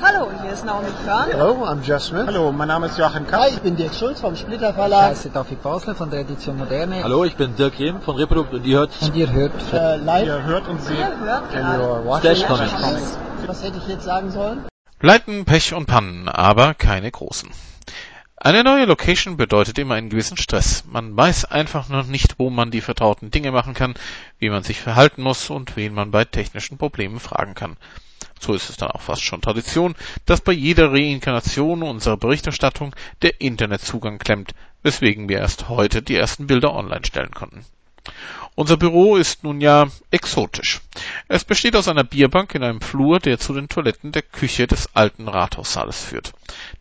Hallo, hier ist Naomi Körn. Hello, I'm Jeff Smith. Hallo, mein Name ist Joachim Kapp. Hi, ich bin Dirk Schulz vom Splitter Ich Verlag. heiße David Basler von der Edition Moderne. Hallo, ich bin Dirk Rehm von Reprodukt und ihr hört Und ihr hört Äh, live. Ihr hört und seht Ihr hört gerade Comics. Was hätte ich jetzt sagen sollen? Pleiten, Pech und Pannen, aber keine großen. Eine neue Location bedeutet immer einen gewissen Stress. Man weiß einfach noch nicht, wo man die vertrauten Dinge machen kann, wie man sich verhalten muss und wen man bei technischen Problemen fragen kann. So ist es dann auch fast schon Tradition, dass bei jeder Reinkarnation unserer Berichterstattung der Internetzugang klemmt, weswegen wir erst heute die ersten Bilder online stellen konnten. Unser Büro ist nun ja exotisch. Es besteht aus einer Bierbank in einem Flur, der zu den Toiletten der Küche des alten Rathaussaales führt.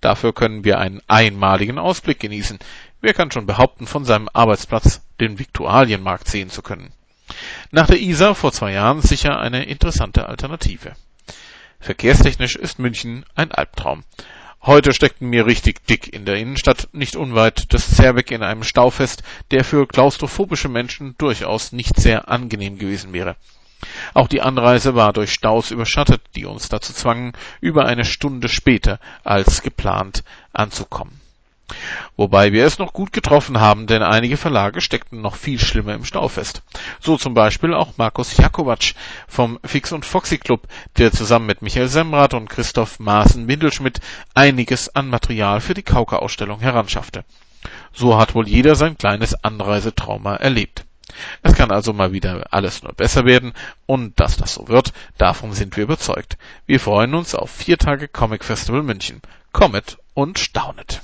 Dafür können wir einen einmaligen Ausblick genießen. Wer kann schon behaupten, von seinem Arbeitsplatz den Viktualienmarkt sehen zu können? Nach der Isar vor zwei Jahren sicher eine interessante Alternative. Verkehrstechnisch ist München ein Albtraum. Heute steckten mir richtig dick in der Innenstadt, nicht unweit des Zerbeck in einem Stau fest, der für klaustrophobische Menschen durchaus nicht sehr angenehm gewesen wäre. Auch die Anreise war durch Staus überschattet, die uns dazu zwangen, über eine Stunde später als geplant anzukommen. Wobei wir es noch gut getroffen haben, denn einige Verlage steckten noch viel schlimmer im Stau fest. So zum Beispiel auch Markus Jakovac vom Fix und Foxy Club, der zusammen mit Michael Semrath und Christoph Maaßen-Windelschmidt einiges an Material für die Kauka-Ausstellung heranschaffte. So hat wohl jeder sein kleines Anreisetrauma erlebt. Es kann also mal wieder alles nur besser werden und dass das so wird, davon sind wir überzeugt. Wir freuen uns auf vier Tage Comic Festival München. Kommet und staunet.